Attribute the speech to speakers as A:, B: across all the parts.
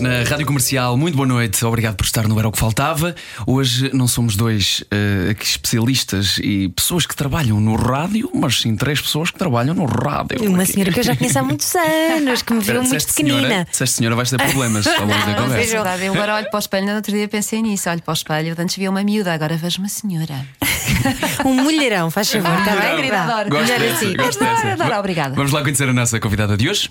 A: Na Rádio Comercial, muito boa noite, obrigado por estar no Era o que Faltava. Hoje não somos dois aqui especialistas e pessoas que trabalham no rádio, mas sim três pessoas que trabalham no rádio.
B: Uma
A: Aqui.
B: senhora que eu já conheço há muitos anos, que me viu muito pequenina.
A: disseste senhora, vais ter problemas ao longo da
C: É
A: conversa.
C: verdade, eu agora olho para o espelho, no outro dia pensei nisso, olho para o espelho, antes via uma miúda, agora vejo uma senhora.
B: Um mulherão, faz favor, está bem,
C: querida, adoro.
A: Gosto
B: Melhor
A: dessa,
B: assim.
A: gosto
C: Adoro, adoro, obrigada.
A: Vamos lá conhecer a nossa convidada de hoje.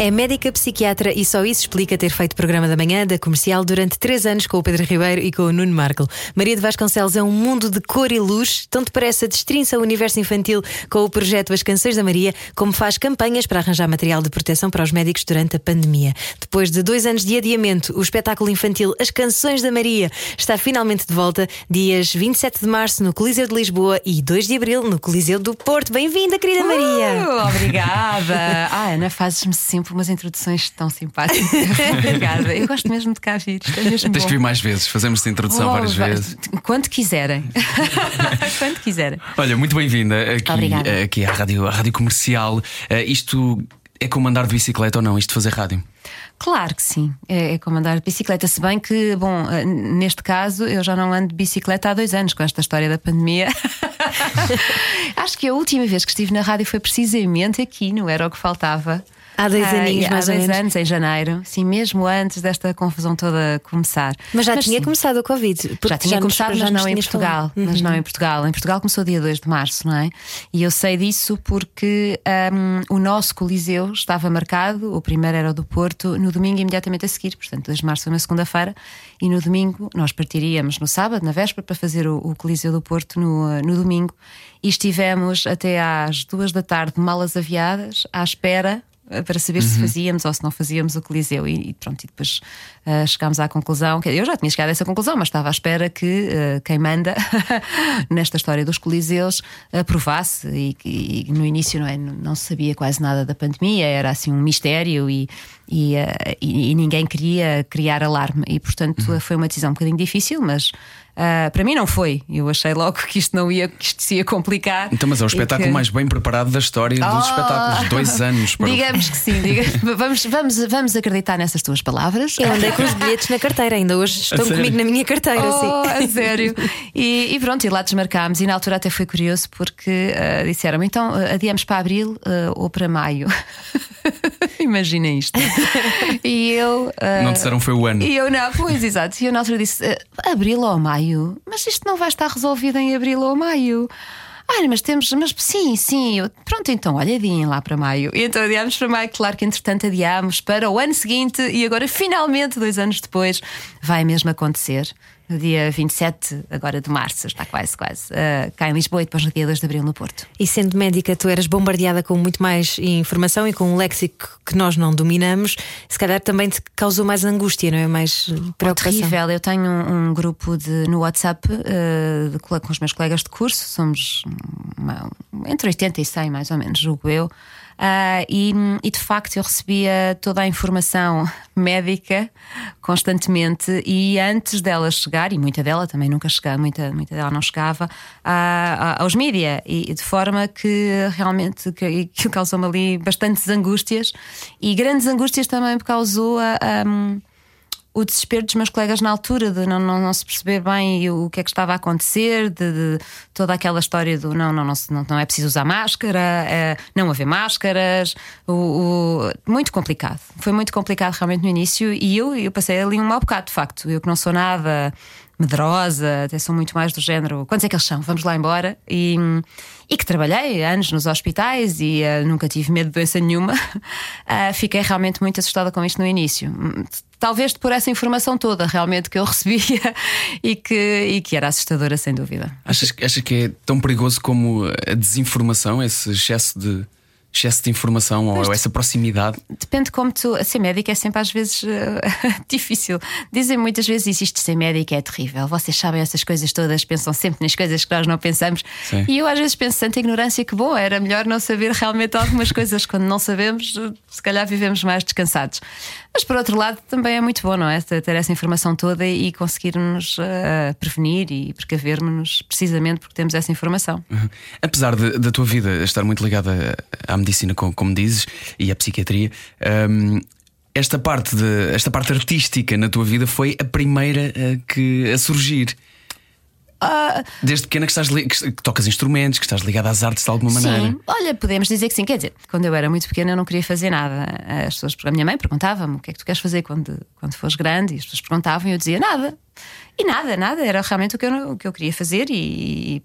B: É médica psiquiatra e só isso explica ter feito programa da manhã da comercial durante três anos com o Pedro Ribeiro e com o Nuno Marco. Maria de Vasconcelos é um mundo de cor e luz, tanto parece a destrinça o universo infantil com o projeto As Canções da Maria, como faz campanhas para arranjar material de proteção para os médicos durante a pandemia. Depois de dois anos de adiamento, o espetáculo infantil As Canções da Maria está finalmente de volta, dias 27 de março no Coliseu de Lisboa e 2 de abril no Coliseu do Porto. Bem-vinda, querida Maria!
C: Uh, obrigada! Ah, Ana, fazes-me sempre umas introduções tão simpáticas. obrigada. Eu gosto mesmo de cá vir. Isto é mesmo
A: Tens
C: bom.
A: que vir mais vezes, fazemos esta introdução
C: Oh,
A: várias
C: vai-
A: vezes.
C: Quando quiserem. Quando quiserem.
A: Olha, muito bem-vinda aqui,
C: Obrigada.
A: eh, aqui à rádio, à rádio Comercial. Eh, isto é como andar de bicicleta ou não? Isto de fazer rádio?
C: Claro que sim, é, é como andar de bicicleta. Se bem que, bom, eh, neste caso eu já não ando de bicicleta há dois anos com esta história da pandemia. Acho que a última vez que estive na rádio foi precisamente aqui, no Era o que Faltava.
B: Há dois
C: Ah,
B: aninhos,
C: há
B: mais ou
C: dois
B: menos.
C: anos, em janeiro, sim, mesmo antes desta confusão toda começar.
B: Mas já tinha
C: sim.
B: começado a Covid.
C: Já tinha
B: nos-
C: começado,
B: já
C: mas não em Portugal.
B: Uhum.
C: Mas não em Portugal. Em Portugal começou dia 2 de março, não é? E eu sei disso porque hum, o nosso Coliseu estava marcado, o primeiro era o do Porto, no domingo imediatamente a seguir, portanto, 2 de março foi uma segunda-feira, e no domingo nós partiríamos no sábado, na véspera, para fazer o, o Coliseu do Porto no, uh, no domingo, e estivemos até às duas da tarde, malas aviadas, à espera eh, para saber se fazíamos ou se não fazíamos o Coliseu. E, e pronto, e depois eh, chegámos à conclusão que eu já tinha chegado a essa conclusão, mas estava à espera que eh, quem manda nesta história dos Coliseus aprovasse e, e no início não, é, não sabia quase nada da pandemia, era assim um mistério e, e, eh, e- e ninguém queria criar alarme e portanto
A: Uhum.
C: foi uma decisão um bocadinho difícil, mas ah, para mim não foi. Eu achei logo que isto não ia, que isto se ia complicar.
A: Então, mas é o espetáculo
C: que-
A: mais bem preparado da história dos
C: Ah!
A: espetáculos. Dois anos para o-
C: Digamos que sim, diga- vamos, vamos, vamos acreditar nessas tuas palavras.
B: Eu andei com os bilhetes na carteira, ainda hoje estão comigo na minha carteira,
C: Oh,
B: sim.
C: a sério. E, e pronto, e lá desmarcámos. E na altura até foi curioso porque ah, disseram então adiamos para abril ou para maio. Imaginem isto. E eu. ah,
A: Não disseram foi o ano.
C: E eu não, pois exato. E eu na altura disse: "Ah, abril ou maio? Mas isto não vai estar resolvido em abril ou maio. Ah, mas temos, mas sim, sim, eu- pronto, então olha, adiem lá para maio. E então adiámos para maio, claro que entretanto adiámos para o ano seguinte e agora finalmente, dois anos depois, vai mesmo acontecer. No dia 27, agora de março, está quase, quase, ah, cá em Lisboa e depois no dia 2 de abril no Porto.
B: E sendo médica, tu eras bombardeada com muito mais informação e com um léxico que nós não dominamos, se calhar também te causou mais angústia, não é? Mais preocupação.
C: Terrível. Eu tenho um, um grupo de, no WhatsApp eh, de com os meus colegas de curso, somos uma- entre 80 e 100, mais ou menos, julgo eu. Ah, e, e, de facto eu recebia toda a informação médica constantemente e antes dela chegar, e muita dela também nunca chegava, muita, muita dela não chegava a- aos mídia, e de forma que realmente que, que causou-me ali bastantes angústias e grandes angústias também causou a- a- o desespero dos meus colegas na altura de não, não, não se perceber bem o que é que estava a acontecer, de, de toda aquela história do não, não, não, não, não é preciso usar máscara, eh, não haver máscaras, o, o- muito complicado. Foi muito complicado realmente no início e eu, eu passei ali um mau bocado, de facto. Eu que não sou nada medrosa, até sou muito mais do género. Quantos é que eles são? Vamos lá embora. E, e que trabalhei anos nos hospitais e eh, nunca tive medo de doença nenhuma. Ah, fiquei realmente muito assustada com isto no início. Talvez por essa informação toda realmente que eu recebia e que, e que era assustadora, sem dúvida.
A: Achas, achas que é tão perigoso como a desinformação, esse excesso de, excesso de informação ou essa proximidade?
C: Depende como tu. Ser médico é sempre às vezes uh, difícil. Dizem muitas vezes isto de ser médico é terrível. Vocês sabem essas coisas todas, pensam sempre nas coisas que nós não pensamos.
A: Sim.
C: E eu às vezes penso tanta ignorância que bom, era melhor não saber realmente algumas coisas. Quando não sabemos, se calhar vivemos mais descansados. Mas por outro lado, também é muito bom, não é? Ter essa informação toda e conseguirmos uh, prevenir e precavermos precisamente porque temos essa informação.
A: Uhum. Apesar da tua vida estar muito ligada à medicina, como, como dizes, e à psiquiatria, um, esta parte, de, esta parte artística na tua vida foi a primeira uh, que, a surgir.
C: Uh,
A: Desde pequena que, estás que tocas instrumentos, que estás ligada às artes de alguma maneira.
C: Sim, olha, podemos dizer que sim. Quer dizer, quando eu era muito pequena eu não queria fazer nada. As pessoas, a minha mãe perguntava-me o que é que tu queres fazer quando, quando fores grande, e as pessoas perguntavam e eu dizia nada. E nada, nada, era realmente o que eu, o que eu queria fazer e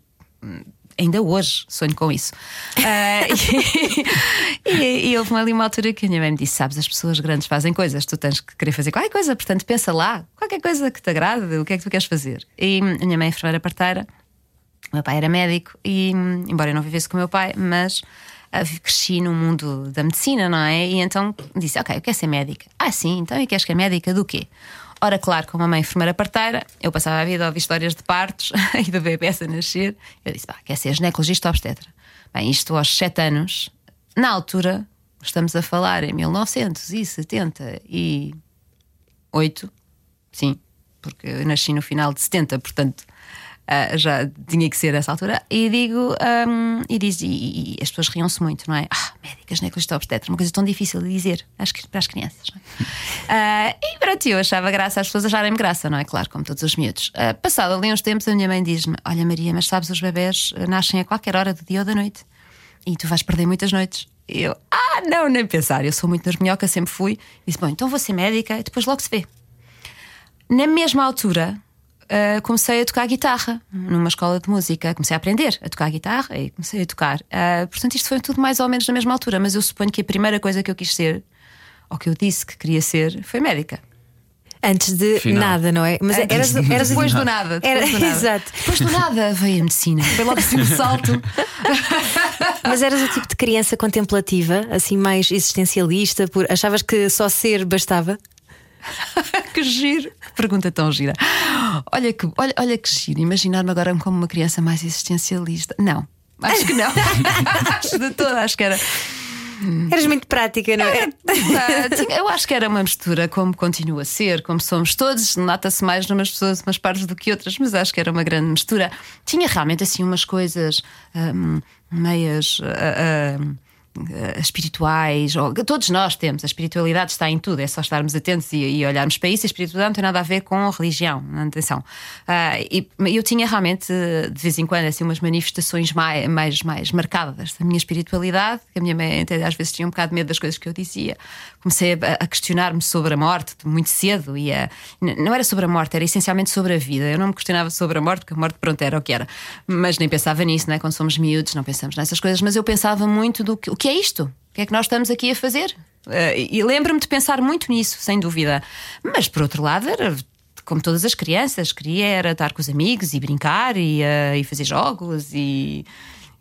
C: ainda hoje sonho com isso. Ah, e, e, e houve ali uma altura que a minha mãe me disse: Sabes, as pessoas grandes fazem coisas, tu tens que querer fazer qualquer coisa, portanto pensa lá, qualquer coisa que te agrade, o que é que tu queres fazer. E a minha mãe é enfermeira parteira. O meu pai era médico e, embora eu não vivesse com o meu pai, mas ah, cresci no mundo da medicina, não é? E então disse: Ok, eu quero ser médica. Ah, sim, então e queres que é médica do quê? Ora, claro, como a mãe enfermeira parteira, eu passava a vida a ouvir histórias de partos e do bebê a nascer. Eu disse: Pá, quer ser ginecologista obstetra? Bem, isto aos 7 anos, na altura, estamos a falar em 1978, sim, porque eu nasci no final de 70, portanto. Ah, já tinha que ser essa altura, e digo, ahm, e, diz, e, e as pessoas riam-se muito, não é? Ah, médica, ginecologista obstetra, uma coisa tão difícil de dizer às, para as crianças, não é? Ah, e pronto, eu achava graça as pessoas acharem-me graça, não é? Claro, como todos os miúdos. Ah, passado ali uns tempos, a minha mãe diz-me: Olha, Maria, mas sabes, os bebés nascem a qualquer hora do dia ou da noite e tu vais perder muitas noites. E eu, ah, não, nem pensar, eu sou muito nas minhocas, sempre fui. Disse: Bom, então vou ser médica e depois logo se vê. Na mesma altura, ah, comecei a tocar guitarra numa escola de música. Comecei a aprender a tocar guitarra e comecei a tocar. Ah, portanto, isto foi tudo mais ou menos na mesma altura, mas eu suponho que a primeira coisa que eu quis ser, ou que eu disse que queria ser, foi médica.
B: Antes de
A: Final.
B: nada, não é? Mas
C: Antes
B: eras,
C: de-
B: eras
C: depois do nada. Depois
B: Era,
C: do nada.
B: exato.
C: Depois do nada veio a medicina. Foi logo assim um salto.
B: Mas eras o tipo de criança contemplativa, assim mais existencialista, por achavas que só ser bastava?
C: que giro. Pergunta tão gira. Olha que, olha, olha que giro. Imaginar-me agora como uma criança mais existencialista. Não. Acho que não. acho de toda, acho que era.
B: Eras muito prática, não é?
C: Eu acho que era uma mistura, como continua a ser, como somos todos, nota-se mais numas pessoas, umas partes do que outras, mas acho que era uma grande mistura. Tinha realmente assim umas coisas hum, meias. ah, ah, espirituais, ou, todos nós temos, a espiritualidade está em tudo, é só estarmos atentos e, e olharmos para isso. A espiritualidade não tem nada a ver com religião, atenção. Ah, e eu tinha realmente, de vez em quando, assim, umas manifestações mais, mais, mais marcadas da minha espiritualidade, que a minha mãe até às vezes tinha um bocado de medo das coisas que eu dizia. Comecei a, a questionar-me sobre a morte muito cedo, e a- não era sobre a morte, era essencialmente sobre a vida. Eu não me questionava sobre a morte, porque a morte, pronto, era o que era. Mas nem pensava nisso, né? quando somos miúdos, não pensamos nessas coisas, mas eu pensava muito do que é isto? O que é que nós estamos aqui a fazer? Eh, e lembro-me de pensar muito nisso, sem dúvida. Mas por outro lado, era como todas as crianças, queria era estar com os amigos e brincar e, eh, e fazer jogos e,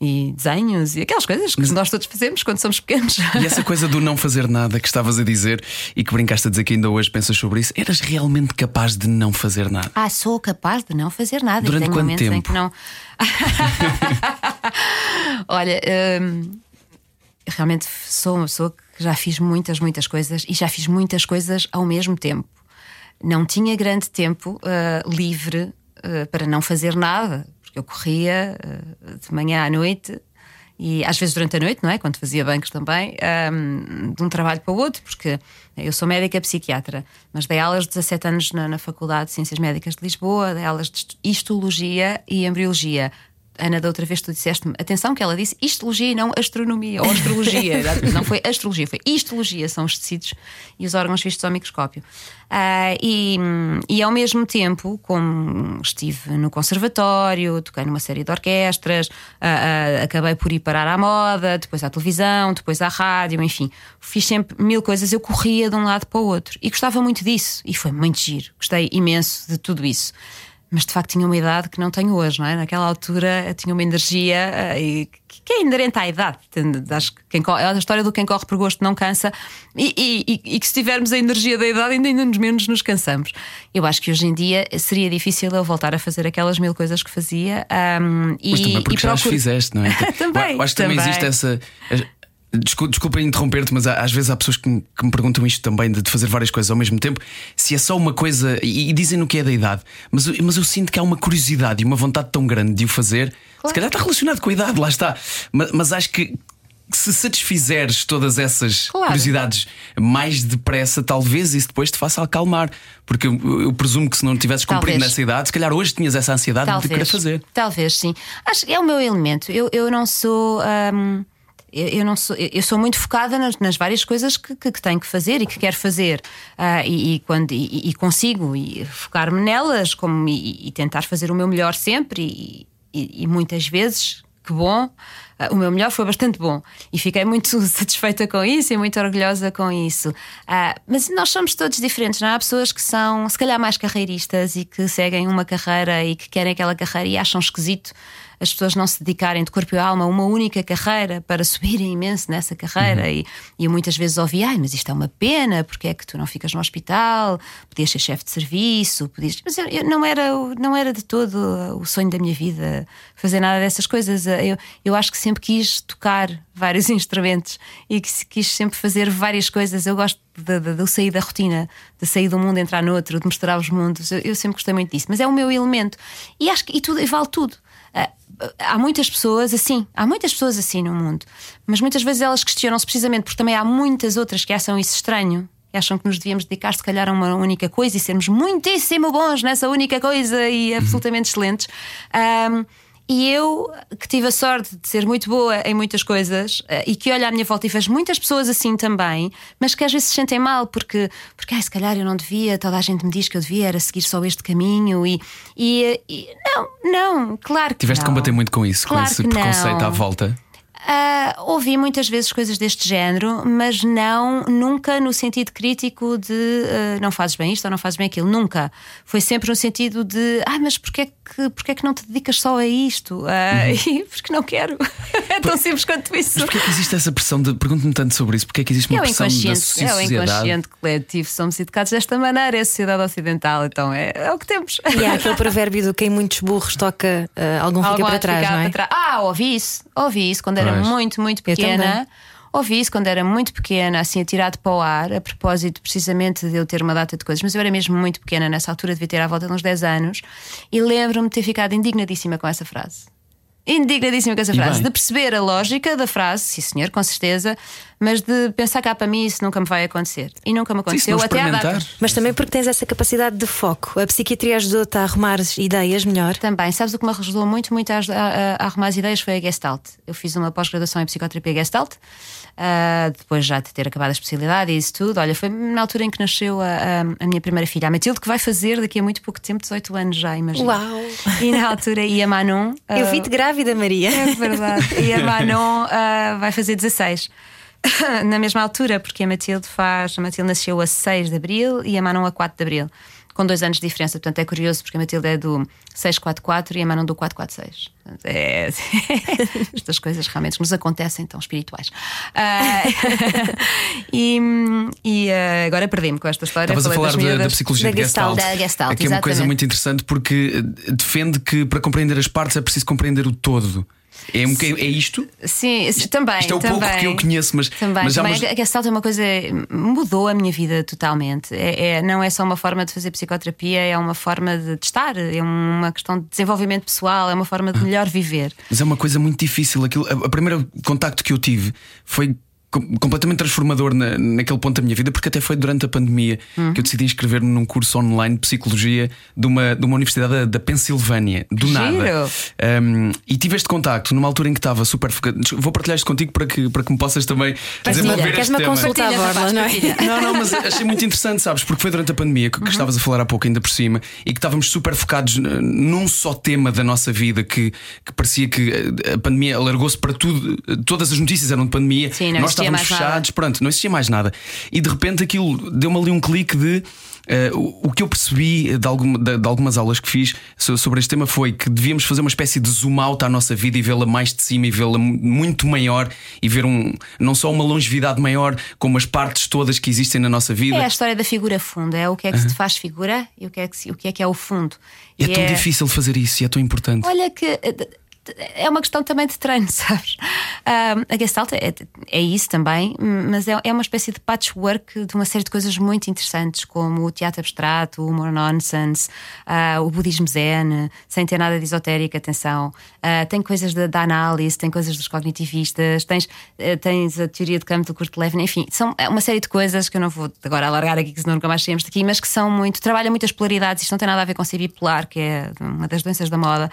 C: e desenhos e aquelas coisas que nós todos fazemos quando somos pequenos.
A: E essa coisa do não fazer nada que estavas a dizer e que brincaste a dizer que ainda hoje pensas sobre isso, eras realmente capaz de não fazer nada?
C: Ah, sou capaz de não fazer nada.
A: Durante quanto tempo?
C: que não. Olha, hum, realmente sou uma pessoa que já fiz muitas, muitas coisas e já fiz muitas coisas ao mesmo tempo. Não tinha grande tempo ah, livre ah, para não fazer nada, porque eu corria ah, de manhã à noite. E às vezes durante a noite, não é? Quando fazia bancos também, hum, de um trabalho para o outro, porque eu sou médica psiquiatra, mas dei aulas de 17 anos na, na Faculdade de Ciências Médicas de Lisboa, dei aulas de histologia e embriologia. Ana, da outra vez tu disseste-me, atenção que ela disse histologia e não astronomia, ou astrologia. não foi astrologia, foi histologia, são os tecidos e os órgãos vistos ao microscópio. Ah, e, e ao mesmo tempo, como estive no conservatório, toquei numa série de orquestras, ah, ah, acabei por ir parar à moda, depois à televisão, depois à rádio, enfim, fiz sempre mil coisas. Eu corria de um lado para o outro e gostava muito disso, e foi muito giro, gostei imenso de tudo isso. Mas de facto tinha uma idade que não tenho hoje, não é? Naquela altura eu tinha uma energia uh, e, que é inerente à idade. Acho que quem corre, a história do quem corre por gosto não cansa e, e, e, que se tivermos a energia da idade, ainda, ainda menos nos cansamos. Eu acho que hoje em dia seria difícil eu voltar a fazer aquelas mil coisas que fazia. Um,
A: mas também porque já as fizeste, não é?
C: também.
A: Eu acho que também, também existe essa. Desculpa, desculpa interromper-te, mas às vezes há pessoas que me, que me perguntam isto também, de, fazer várias coisas ao mesmo tempo. Se é só uma coisa, e, e dizem no que é da idade, mas, mas eu sinto que há uma curiosidade e uma vontade tão grande de o fazer. Claro. Se calhar está relacionado com a idade, lá está. Mas, mas acho que se satisfizeres todas essas claro. curiosidades mais depressa, talvez isso depois te faça acalmar. Porque eu, eu presumo que se não tivesses cumprido nessa idade, se calhar hoje tinhas essa ansiedade talvez. de querer fazer.
C: Talvez, sim. Acho que é o meu elemento. Eu, eu não sou. Hum eu, não sou, eu sou muito focada nas, nas várias coisas que, que, que, tenho que fazer e que quero fazer uh, e, e, quando, e, e consigo focar-me nelas como, e, tentar fazer o meu melhor sempre e, muitas vezes que bom, uh, o meu melhor foi bastante bom e fiquei muito satisfeita com isso e muito orgulhosa com isso. Uh, mas nós somos todos diferentes, não é? Há pessoas que são, se calhar, mais carreiristas e que seguem uma carreira e que querem aquela carreira e acham esquisito as pessoas não se dedicarem de corpo e alma a uma única carreira para subirem imenso nessa carreira. Uhum. E, e muitas vezes ouvi, ai, mas isto é uma pena, porque é que tu não ficas no hospital, podias ser chefe de serviço, podias. Mas eu, eu, não, era, não era de todo o sonho da minha vida fazer nada dessas coisas. Eu, eu acho que sempre quis tocar vários instrumentos e que quis sempre fazer várias coisas. Eu gosto de, de, de, sair da rotina, de sair de um mundo, entrar no outro, de mostrar os mundos. Eu, eu, sempre gostei muito disso, mas é o meu elemento. E acho que e tudo, e vale tudo. Uh, há muitas pessoas assim, há muitas pessoas assim no mundo, mas muitas vezes elas questionam-se precisamente porque também há muitas outras que acham isso estranho. E acham que nos devíamos dedicar, se calhar, a uma única coisa e sermos muitíssimo bons nessa única coisa e absolutamente excelentes. Um, e eu, que tive a sorte de ser muito boa em muitas coisas eh, e que olho à minha volta e vejo muitas pessoas assim também, mas que às vezes se sentem mal porque, porque ai, se calhar eu não devia, toda a gente me diz que eu devia era seguir só este caminho e, e, e não, não, claro que
A: Tiveste
C: não.
A: de combater muito com isso,
C: claro
A: com esse preconceito
C: não.
A: à volta.
C: Uh, ouvi muitas vezes coisas deste género, mas não, nunca no sentido crítico de uh, não fazes bem isto ou não fazes bem aquilo. Nunca. Foi sempre no sentido de ah, mas porquê é que, porquê é que não te dedicas só a isto? Uh, uhum. porque não quero. é tão simples quanto isso.
A: Mas porquê é que existe essa pressão de. Pergunto-me tanto sobre isso. Porquê é que existe uma é pressão da sociedade?
C: É o inconsciente coletivo. Somos educados desta maneira, é a sociedade ocidental, então é, é o que temos.
B: E há aquele provérbio do quem muitos burros toca, algum fica para trás, não é? Para
C: Ah, ouvi isso, ouvi isso quando era muito, muito pequena. Ouvi isso quando era muito pequena, assim, atirado para o ar, a propósito precisamente de eu ter uma data de coisas, mas eu era mesmo muito pequena, nessa altura devia ter à volta de uns 10 anos, e lembro-me de ter ficado indignadíssima com essa frase indignadíssima com essa frase, de perceber a lógica da frase, sim senhor, com certeza, mas de pensar cá para mim isso nunca me vai acontecer. E nunca me aconteceu
A: sim,
C: até à data.
B: Mas também porque tens essa capacidade de foco. A psiquiatria ajudou-te a arrumar ideias melhor?
C: Também. Sabes o que me ajudou muito, muito a, a, a arrumar as ideias foi a Gestalt. Eu fiz uma pós-graduação em psicoterapia Gestalt, uh, depois já de ter acabado a especialidade e isso tudo. Olha, foi na altura em que nasceu a, a, a, minha primeira filha, a Matilde, que vai fazer daqui a muito pouco tempo, 18 anos já, imagina.
B: Uau!
C: E na altura, e a Manon.
B: Uh, Eu vi-te grávida, Maria.
C: É verdade. E a Manon uh, vai fazer 16. na mesma altura, porque a Matilde faz. A Matilde nasceu a 6 de Abril e a Manon a 4 de Abril. Com dois anos de diferença, portanto é curioso porque a Matilde é do 644 e a Manon do 446. É, estas coisas realmente nos acontecem tão espirituais. Uh, e, e uh, agora perdi-me com esta história.
A: Estavas a falar da, da, psicologia da Gestalt.
C: Da Gestalt,
A: Aqui é uma coisa muito interessante porque defende que para compreender as partes é preciso compreender o todo. É, um, é isto?
C: Sim, também.
A: Isto é o
C: também,
A: pouco que eu conheço, mas.
C: Também,
A: mas
C: também. Umas... A Gestalt é uma coisa. mudou a minha vida totalmente. É, é, não é só uma forma de fazer psicoterapia, é uma forma de estar, é uma questão de desenvolvimento pessoal, é uma forma de ah. melhor viver.
A: Mas é uma coisa muito difícil. Aquilo, a, a primeira contacto que eu tive foi completamente transformador na, naquele ponto da minha vida, porque até foi durante a pandemia uhum. que eu decidi inscrever-me num curso online de psicologia de uma, de uma universidade da, da Pensilvânia, do
C: Giro.
A: nada. Um, e tive este contacto numa altura em que estava super focado. Vou partilhar isto contigo para que, para que me possas também desenvolver
B: Queres uma consulta à borla, não é?
A: Não, não, mas achei muito interessante, sabes? Porque foi durante a pandemia que, que uhum. estavas a falar há pouco, ainda por cima, e que estávamos super focados num só tema da nossa vida que, que parecia que a pandemia alargou-se para tudo, todas as notícias eram de pandemia.
C: Sim, não
A: Nós estávamos fechados, nada. pronto, não existia mais nada. E de repente aquilo deu-me ali um clique de Uh, o, o, que eu percebi de, algum, de, de, algumas aulas que fiz sobre este tema foi que devíamos fazer uma espécie de zoom out à nossa vida e vê-la mais de cima e vê-la muito maior e ver um, não só uma longevidade maior, como as partes todas que existem na nossa vida.
C: É a história da figura fundo, é o que é que se faz figura e o que é que, o que, é, que é o fundo.
A: É tão é... difícil fazer isso e é tão importante.
C: Olha que eh, é uma questão também de treino, sabes? a Gestalt é, é, isso também, mas é, é, uma espécie de patchwork de uma série de coisas muito interessantes, como o teatro abstrato, o humor nonsense, uh, o budismo zen, sem ter nada de esotérico, atenção. Uh, tem coisas da, análise, tem coisas dos cognitivistas, tens, uh, tens a teoria de campo do Kurt Lewin, enfim, são uma série de coisas que eu não vou agora alargar aqui, que senão nunca mais saímos daqui, mas que são muito, trabalham muitas polaridades, isto não tem nada a ver com ser bipolar, que é uma das doenças da moda,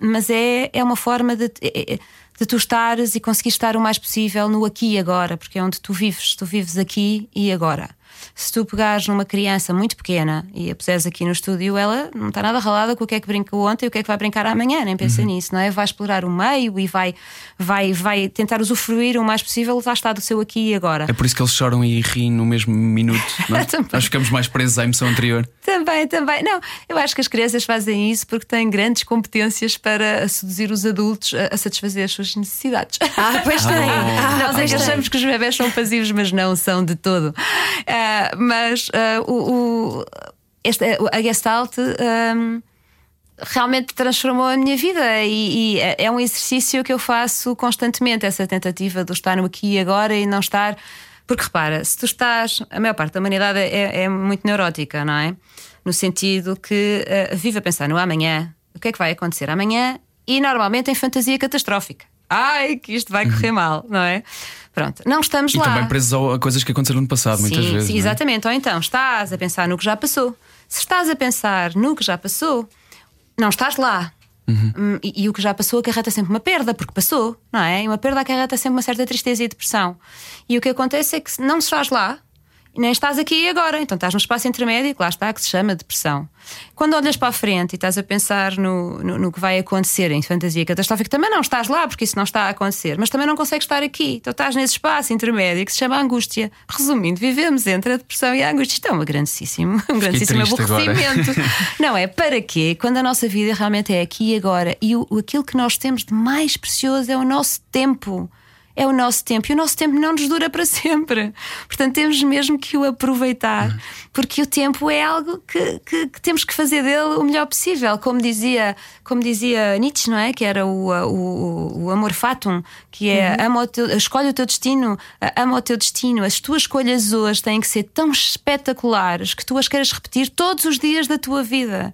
C: mas é, é uma forma de, é, é, de tu estares e conseguir estar o mais possível no aqui e agora, porque é onde tu vives, tu vives aqui e agora se tu pegares numa criança muito pequena e a puseres aqui no estúdio, ela não está nada ralada com o que é que brincou ontem e o que é que vai brincar amanhã, nem pensa uhum. nisso, não é? Vai explorar o meio e vai, vai, vai tentar usufruir o mais possível, já está do seu aqui e agora.
A: É por isso que eles choram e riem no mesmo minuto, não é? Nós ficamos mais presos à emoção anterior.
C: Também, também. Não, eu acho que as crianças fazem isso porque têm grandes competências para seduzir os adultos a, a satisfazer as suas necessidades.
B: Ah, pois tem.
C: Ah, Nós é que achamos que os bebés são passivos, mas não são de todo. Uh, mas uh, o, o, este, a Gestalt. Um, realmente transformou a minha vida e, e, é um exercício que eu faço constantemente essa tentativa de estar no aqui e agora e não estar porque repara, se tu estás a maior parte da humanidade é, é muito neurótica, não é? No sentido que uh, vive a pensar no amanhã, o que é que vai acontecer amanhã e normalmente em fantasia catastrófica. Ai, que isto vai correr mal, não é? Pronto, não estamos
A: e
C: lá.
A: E também presos a coisas que aconteceram no passado,
C: sim,
A: muitas vezes.
C: Sim,
A: é?
C: exatamente. Ou então estás a pensar no que já passou. Se estás a pensar no que já passou, não estás lá. Uhum. Hum, e, e, o que já passou acarreta sempre uma perda, porque passou, não é? E uma perda acarreta sempre uma certa tristeza e depressão. E o que acontece é que não estás lá, nem estás aqui agora, então estás num espaço intermédio, que lá está, que se chama depressão. Quando olhas para a frente e estás a pensar no, no, no, que vai acontecer em fantasia catastrófica, também não estás lá, porque isso não está a acontecer, mas também não consegues estar aqui. Então estás nesse espaço intermédio que se chama angústia. Resumindo, vivemos entre a depressão e a angústia. Isto é um grandíssimo, um grandíssimo aborrecimento. não é? Para quê? Quando a nossa vida realmente é aqui e agora e o, aquilo que nós temos de mais precioso é o nosso tempo é o nosso tempo e o nosso tempo não nos dura para sempre. Portanto, temos mesmo que o aproveitar, porque o tempo é algo que, que, que temos que fazer dele o melhor possível. Como dizia, como dizia Nietzsche, não é? Que era o, o, o amor fatum, que é uhum. ama o teu, escolhe o teu destino, ama o teu destino. As tuas escolhas hoje têm que ser tão espetaculares que tu as queiras repetir todos os dias da tua vida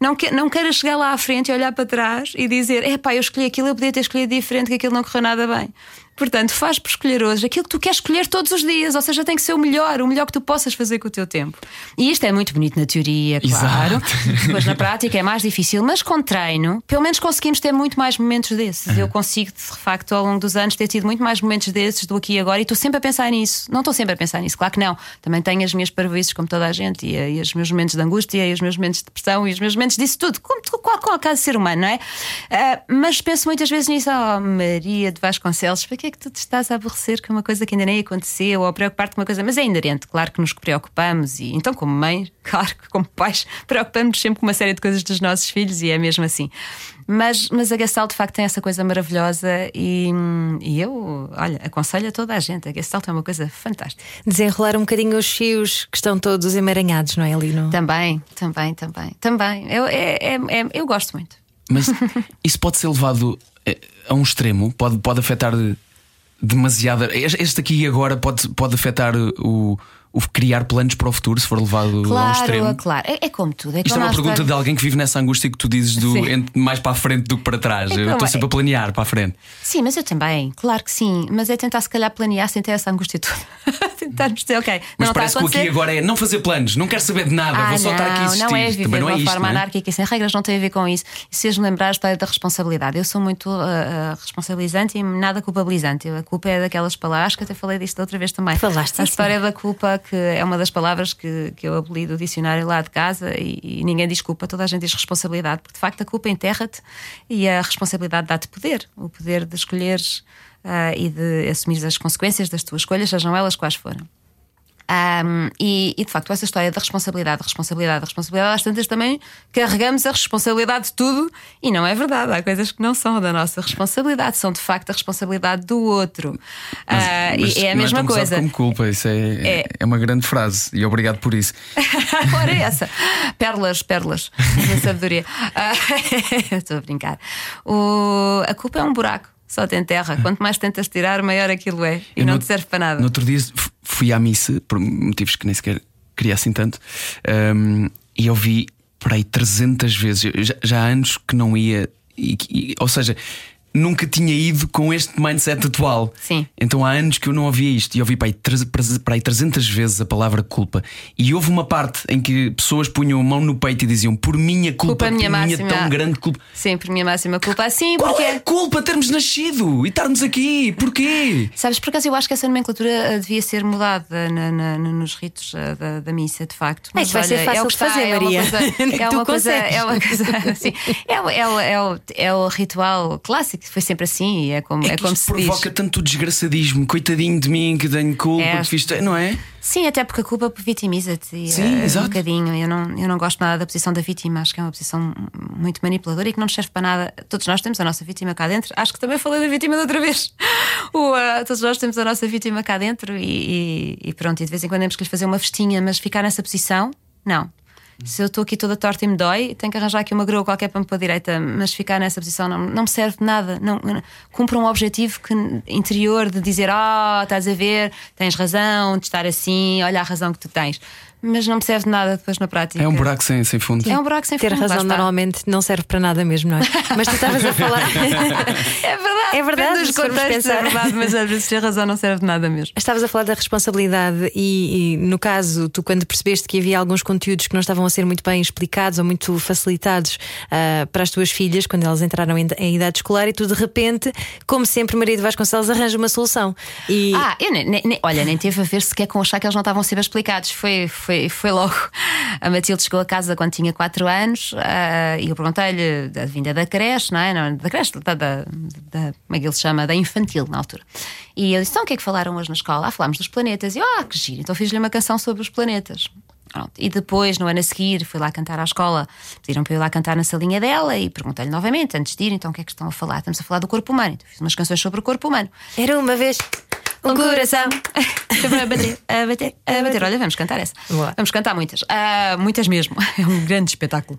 C: não, que, não queiras chegar lá à frente e olhar para trás e dizer: é pá, eu escolhi aquilo, eu podia ter escolhido diferente, que aquilo não correu nada bem. Portanto, faz por escolher hoje aquilo que tu queres escolher todos os dias, ou seja, tem que ser o melhor, o melhor que tu possas fazer com o teu tempo. E isto é muito bonito na teoria, claro. Depois na prática é mais difícil, mas com treino, pelo menos conseguimos ter muito mais momentos desses. Uhum. Eu consigo, de facto, ao longo dos anos, ter tido muito mais momentos desses do aqui e agora, e estou sempre a pensar nisso. Não estou sempre a pensar nisso, claro que não. Também tenho as minhas parvoices, como toda a gente, e, e os meus momentos de angústia, e os meus momentos de depressão, e os meus momentos disso tudo, como qual, qual caso ser humano, não é? Uh, mas penso muitas vezes nisso, oh Maria de Vasconcelos, para que é que tu te estás a aborrecer com uma coisa que ainda nem aconteceu ou a preocupar-te com uma coisa, mas é inerente, claro que nos preocupamos e então, como mãe, claro que como pais, preocupamos sempre com uma série de coisas dos nossos filhos e é mesmo assim. Mas, mas a Gestalt de facto tem essa coisa maravilhosa e, e eu, olha, aconselho a toda a gente. A Gestalt é uma coisa fantástica.
B: Desenrolar um bocadinho os fios que estão todos emaranhados, não é, Lino?
C: Também, também, também. Também. Eu, é, é, é, eu gosto muito.
A: Mas isso pode ser levado eh, a um extremo? Pode, pode afetar demasiada. Este aqui agora pode, pode afetar o, o criar planos para o futuro se for levado
C: claro,
A: ao extremo.
C: Claro, é, é como tudo. É
A: Isto é uma pergunta de alguém que vive nessa angústia que tu dizes do mais para a frente do que para trás. É eu estou sempre a planear para a frente.
C: Sim, mas eu também, claro que sim. Mas é tentar se calhar planear sem ter essa angústia toda. Tentarmos dizer, ok.
A: Mas
C: não
A: parece
C: que
A: o aqui agora é não fazer planos, não quero saber de nada,
C: ah,
A: vou só
C: não,
A: estar aqui a existir.
C: Não é viver
A: também
C: não
A: é
C: de uma
A: isto,
C: forma
A: é?
C: anárquica e sem regras, não tem a ver com isso. E se me lembrar a história da responsabilidade, eu sou muito uh, responsabilizante e nada culpabilizante. A culpa é daquelas palavras, acho que até falei disto da outra vez também.
B: Falaste
C: A história da culpa, que é uma das palavras que, que eu aboli do dicionário lá de casa e, e ninguém diz culpa, toda a gente diz responsabilidade, porque de facto a culpa enterra-te e a responsabilidade dá-te poder o poder de escolheres uh, e de assumir as consequências das tuas escolhas, sejam elas quais forem. Um, e, e, de facto, essa história da responsabilidade, da responsabilidade, da responsabilidade, às tantas também carregamos a responsabilidade de tudo e não é verdade. Há coisas que não são da nossa responsabilidade, são de facto a responsabilidade do outro.
A: Mas,
C: uh,
A: mas
C: e é a
A: não
C: mesma coisa.
A: como culpa, isso é, é.
C: É.
A: uma grande frase e obrigado por isso.
C: Ora, é essa. Pérolas, pérolas da sabedoria. Ah, Estou a brincar. O- a culpa é um buraco, só tem terra. Quanto mais tentas tirar, maior aquilo é. E
A: Eu
C: não
A: no-
C: te serve para nada.
A: No outro dia fui à missa, por motivos que nem sequer queria assim tanto, um, e eu vi por aí 300 vezes. Já, já há anos que não ia, e e- ou seja, nunca tinha ido com este mindset atual.
C: Sim.
A: Então há anos que eu não ouvia isto e ouvi para aí, para aí 300 vezes a palavra culpa. E houve uma parte em que pessoas punham a mão no peito e diziam por minha culpa,
C: Culpa minha
A: por minha
C: máxima.
A: tão grande culpa.
C: Sim, por minha máxima culpa. Sim,
A: Qual
C: porque.
A: é a culpa termos nascido e estarmos aqui? Porquê?
C: Sabes, por acaso eu acho que essa nomenclatura eh, devia ser mudada na- na- nos ritos eh, da, da missa, de facto.
B: É, isso vai ser fácil
C: o que
B: de
C: está,
B: fazer,
C: é uma
B: Maria.
C: coisa- É uma coisa. É uma coisa. É, é, é, é o ritual clássico, foi sempre assim. e É como,
A: É,
C: é como se diz.
A: provoca tanto desgraçadismo, coitadinho de mim que tenho culpa,
C: É.
A: que fiz, não é?
C: Sim, até porque a culpa vitimiza-te
A: Sim, exato.
C: um bocadinho. Eu não, eu não gosto nada da posição da vítima, acho que é uma posição muito manipuladora e que não nos serve para nada. Todos nós temos a nossa vítima cá dentro. Acho que também falei da vítima da outra vez. O, eh, todos nós temos a nossa vítima cá dentro e, e- e pronto, e de vez em quando temos que lhe fazer uma festinha, mas ficar nessa posição, não. Se eu estou aqui toda torta e me dói, tenho que arranjar aqui uma grua qualquer para me pôr direita, mas ficar nessa posição não, não me serve de nada. Não, não- um objetivo que, interior de dizer: Ah, estás a ver, tens razão de estar assim, olha a razão que tu tens. Mas não me serve de nada depois na prática.
A: É um buraco sem, sem fundo.
C: É um buraco sem
B: Ter
C: fundo, lá
B: razão normalmente não serve para nada mesmo, não é? Mas tu estavas a falar.
C: É verdade,
B: É verdade,
C: dos contextos, é verdade, mas às vezes ter razão não serve de nada mesmo.
B: Estavas a falar da responsabilidade e, e, no caso, tu quando percebeste que havia alguns conteúdos que não estavam a ser muito bem explicados ou muito facilitados ah, para as tuas filhas quando elas entraram em, em idade escolar e tu de repente, como sempre, Maria de Vasconcelos arranja uma solução. E
C: Ah, eu nem, nem- nem- olha, nem teve a ver sequer com achar que eles não estavam a ser bem explicados. Foi, foi, foi logo. A Matilde chegou a casa quando tinha 4 anos ah, e eu perguntei-lhe da vinda da creche, não é? Não, da creche, da, da, da- como é que ele se chama? Da infantil, na altura. E eu disse: então o que é que falaram hoje na escola? Ah, falámos dos planetas. E eu, ah, que giro. Então fiz-lhe uma canção sobre os planetas. Pronto. E depois, no ano a seguir, fui lá cantar à escola. Pediram para eu ir lá cantar na salinha dela e perguntei-lhe novamente, antes de ir, então o que é que estão a falar? Estamos a falar do corpo humano. Então fiz umas canções sobre o corpo humano.
B: era uma vez um coração.
C: Sempre a bater, a bater, a bater. Olha, vamos cantar essa.
B: Boa.
C: Vamos cantar muitas. Ah, muitas mesmo. É um grande espetáculo.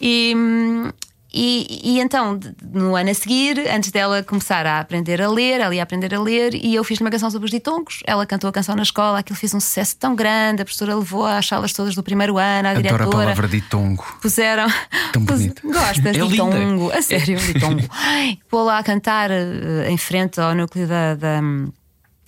C: E. E, e então, no ano a seguir, antes dela começar a aprender a ler, ela ia aprender a ler, e eu fiz uma canção sobre os ditongos. Ela cantou a canção na escola, aquilo fez um sucesso tão grande, a professora levou às salas todas do primeiro ano, a
A: Adoro a
C: diretora.
A: palavra ditongo.
C: Puseram.
A: Tão
C: pus-
A: bonito.
C: Gostas
A: É
C: de
A: linda.
C: A sério, de tongo. Ai, Vou lá cantar eh, em frente ao núcleo da. da-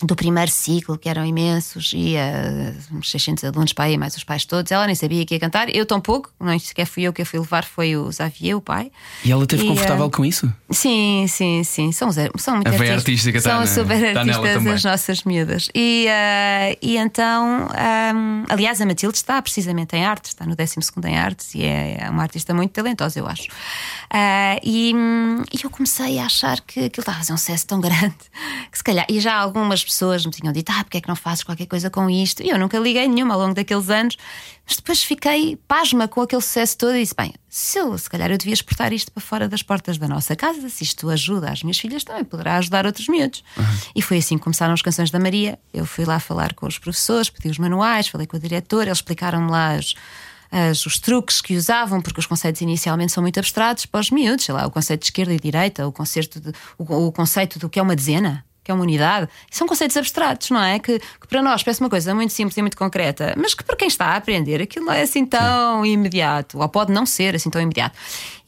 C: do primeiro ciclo, que eram imensos, e eh, uns 600 alunos para aí, mais os pais todos. Ela nem sabia que ia cantar, eu tão pouco, não sequer fui eu que a fui levar, foi o Xavier, o pai.
A: E ela esteve
C: E,
A: confortável
C: eh,
A: com isso?
C: Sim, sim, sim. São, são muito
A: A
C: artistas.
A: artística tá
C: São super
A: tá nela
C: artistas
A: também.
C: as nossas miúdas. E, eh, e então, ahm, aliás, a Matilde está precisamente em artes, está no 12 em artes e é, é uma artista muito talentosa, eu acho. Ah, e, hum, e eu comecei a achar que aquilo estava a fazer um sucesso tão grande que se calhar. E já algumas pessoas me tinham dito: Ah, porque é que não fazes qualquer coisa com isto? E eu nunca liguei nenhuma ao longo daqueles anos, mas depois fiquei pasma com aquele sucesso todo e disse: Bem, se, eu, se calhar eu devia exportar isto para fora das portas da nossa casa, se isto ajuda as minhas filhas, também poderá ajudar outros miúdos. E foi assim que começaram as canções da Maria. Eu fui lá falar com os professores, pedi os manuais, falei com a diretora, eles explicaram-me lá as, as- os truques que usavam, porque os conceitos inicialmente são muito abstratos para os miúdos, sei lá, o conceito de esquerda e direita, o conceito, de- o, o conceito do que é uma dezena. Que é uma unidade, são conceitos abstratos, não é? Que, que para nós parece uma coisa muito simples e muito concreta, mas que para quem está a aprender aquilo não é assim tão imediato, ou pode não ser assim tão imediato.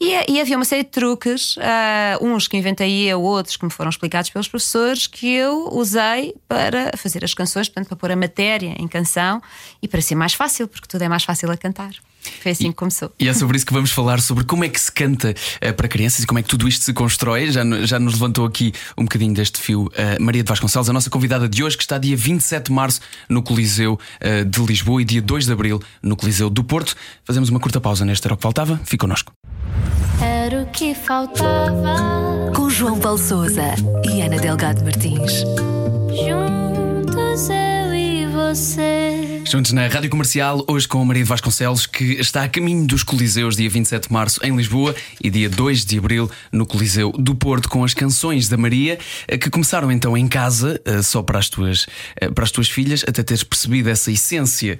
C: E, e havia uma série de truques, ah, uns que inventei eu, outros que me foram explicados pelos professores, que eu usei para fazer as canções, portanto, para pôr a matéria em canção e para ser mais fácil, porque tudo é mais fácil a cantar. Foi assim que começou.
A: E é sobre isso que vamos falar, sobre como é que se canta eh, para crianças e como é que tudo isto se constrói. Já, já nos levantou aqui um bocadinho deste fio eh, Maria de Vasconcelos, a nossa convidada de hoje, que está dia 27 de março no Coliseu eh, de Lisboa e dia 2 de abril no Coliseu do Porto. Fazemos uma curta pausa neste Era o que Faltava. Fique connosco.
D: Era o que faltava.
E: Com João Paulo Souza e Ana Delgado Martins.
D: Juntos eu e você.
A: Juntos na Rádio Comercial, hoje com a Maria Vasconcelos, que está a caminho dos Coliseus, dia 27 de março em Lisboa e dia 2 de abril no Coliseu do Porto, com as canções da Maria, eh, que começaram então em casa, eh, só para as tuas, eh, para as tuas filhas, até teres percebido essa essência.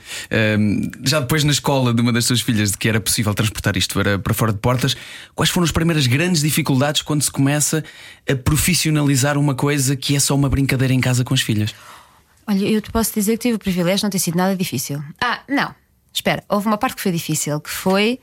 A: Já depois na escola de uma das tuas filhas, de que era possível transportar isto para fora de portas, quais foram as primeiras grandes dificuldades quando se começa a profissionalizar uma coisa que é só uma brincadeira em casa com as filhas?
C: Olha, eu te posso dizer que tive o privilégio de não ter sido nada difícil. Ah, não. Espera, houve uma parte que foi difícil, que foi.